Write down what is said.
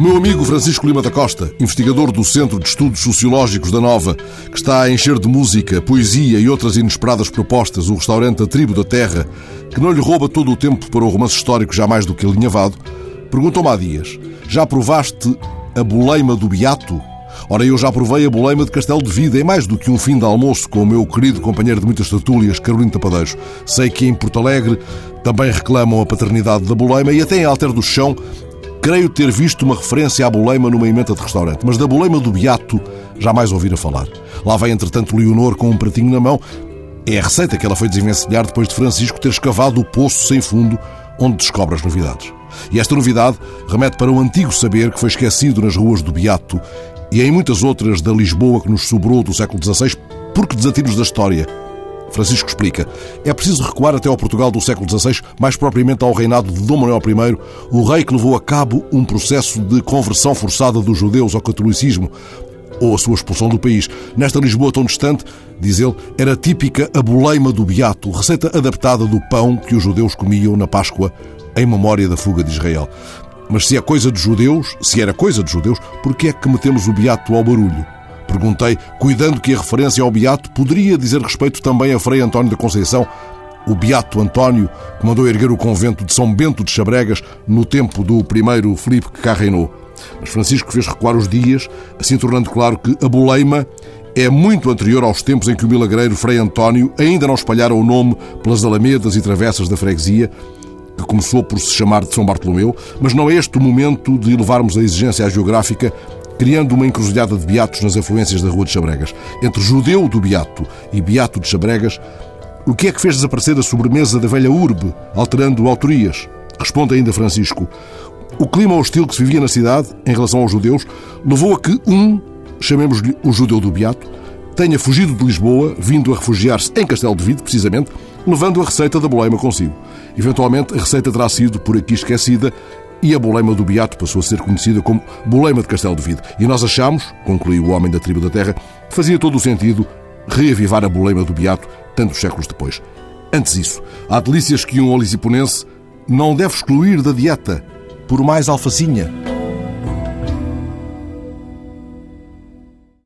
O meu amigo Francisco Lima da Costa, investigador do Centro de Estudos Sociológicos da Nova, que está a encher de música, poesia e outras inesperadas propostas o restaurante A Tribo da Terra, que não lhe rouba todo o tempo para o romance histórico já mais do que alinhavado, perguntou-me há dias: já provaste a boleima do Beato? Ora, eu já provei a boleima de Castelo de Vida em mais do que um fim de almoço com o meu querido companheiro de muitas tertúlias, Carolina Tapadeiros. Sei que em Porto Alegre também reclamam a paternidade da boleima e até em Alter do Chão Creio ter visto uma referência à boleima numa emenda de restaurante, mas da boleima do Beato jamais ouvira falar. Lá vai, entretanto, Leonor com um pratinho na mão. É a receita que ela foi desenvencilhar depois de Francisco ter escavado o poço sem fundo onde descobre as novidades. E esta novidade remete para o antigo saber que foi esquecido nas ruas do Beato e em muitas outras da Lisboa que nos sobrou do século XVI, porque desatinos da história Francisco explica. É preciso recuar até ao Portugal do século XVI, mais propriamente ao reinado de Dom Manuel I, o rei que levou a cabo um processo de conversão forçada dos judeus ao catolicismo, ou a sua expulsão do país. Nesta Lisboa tão distante, diz ele, era típica a boleima do beato, receita adaptada do pão que os judeus comiam na Páscoa em memória da fuga de Israel. Mas se é coisa de judeus, se era coisa de judeus, por que é que metemos o beato ao barulho? Perguntei, cuidando que a referência ao Beato poderia dizer respeito também a Frei António da Conceição, o Beato António, que mandou erguer o convento de São Bento de Chabregas no tempo do primeiro Filipe reinou. Mas Francisco fez recuar os dias, assim tornando claro que a boleima é muito anterior aos tempos em que o milagreiro Frei António ainda não espalhara o nome pelas alamedas e travessas da freguesia, que começou por se chamar de São Bartolomeu, mas não é este o momento de elevarmos a exigência geográfica criando uma encruzilhada de beatos nas afluências da Rua de Chabregas. Entre judeu do beato e beato de Chabregas, o que é que fez desaparecer a sobremesa da velha urbe, alterando autorias? Responde ainda Francisco. O clima hostil que se vivia na cidade, em relação aos judeus, levou a que um, chamemos-lhe o judeu do beato, tenha fugido de Lisboa, vindo a refugiar-se em Castelo de Vide, precisamente, levando a receita da boleima consigo. Eventualmente, a receita terá sido por aqui esquecida e a boleima do Beato passou a ser conhecida como boleima de Castelo de Vide. E nós achamos, concluiu o homem da tribo da terra, que fazia todo o sentido reavivar a boleima do Beato tantos séculos depois. Antes isso, há delícias que um olisiponense não deve excluir da dieta, por mais alfacinha.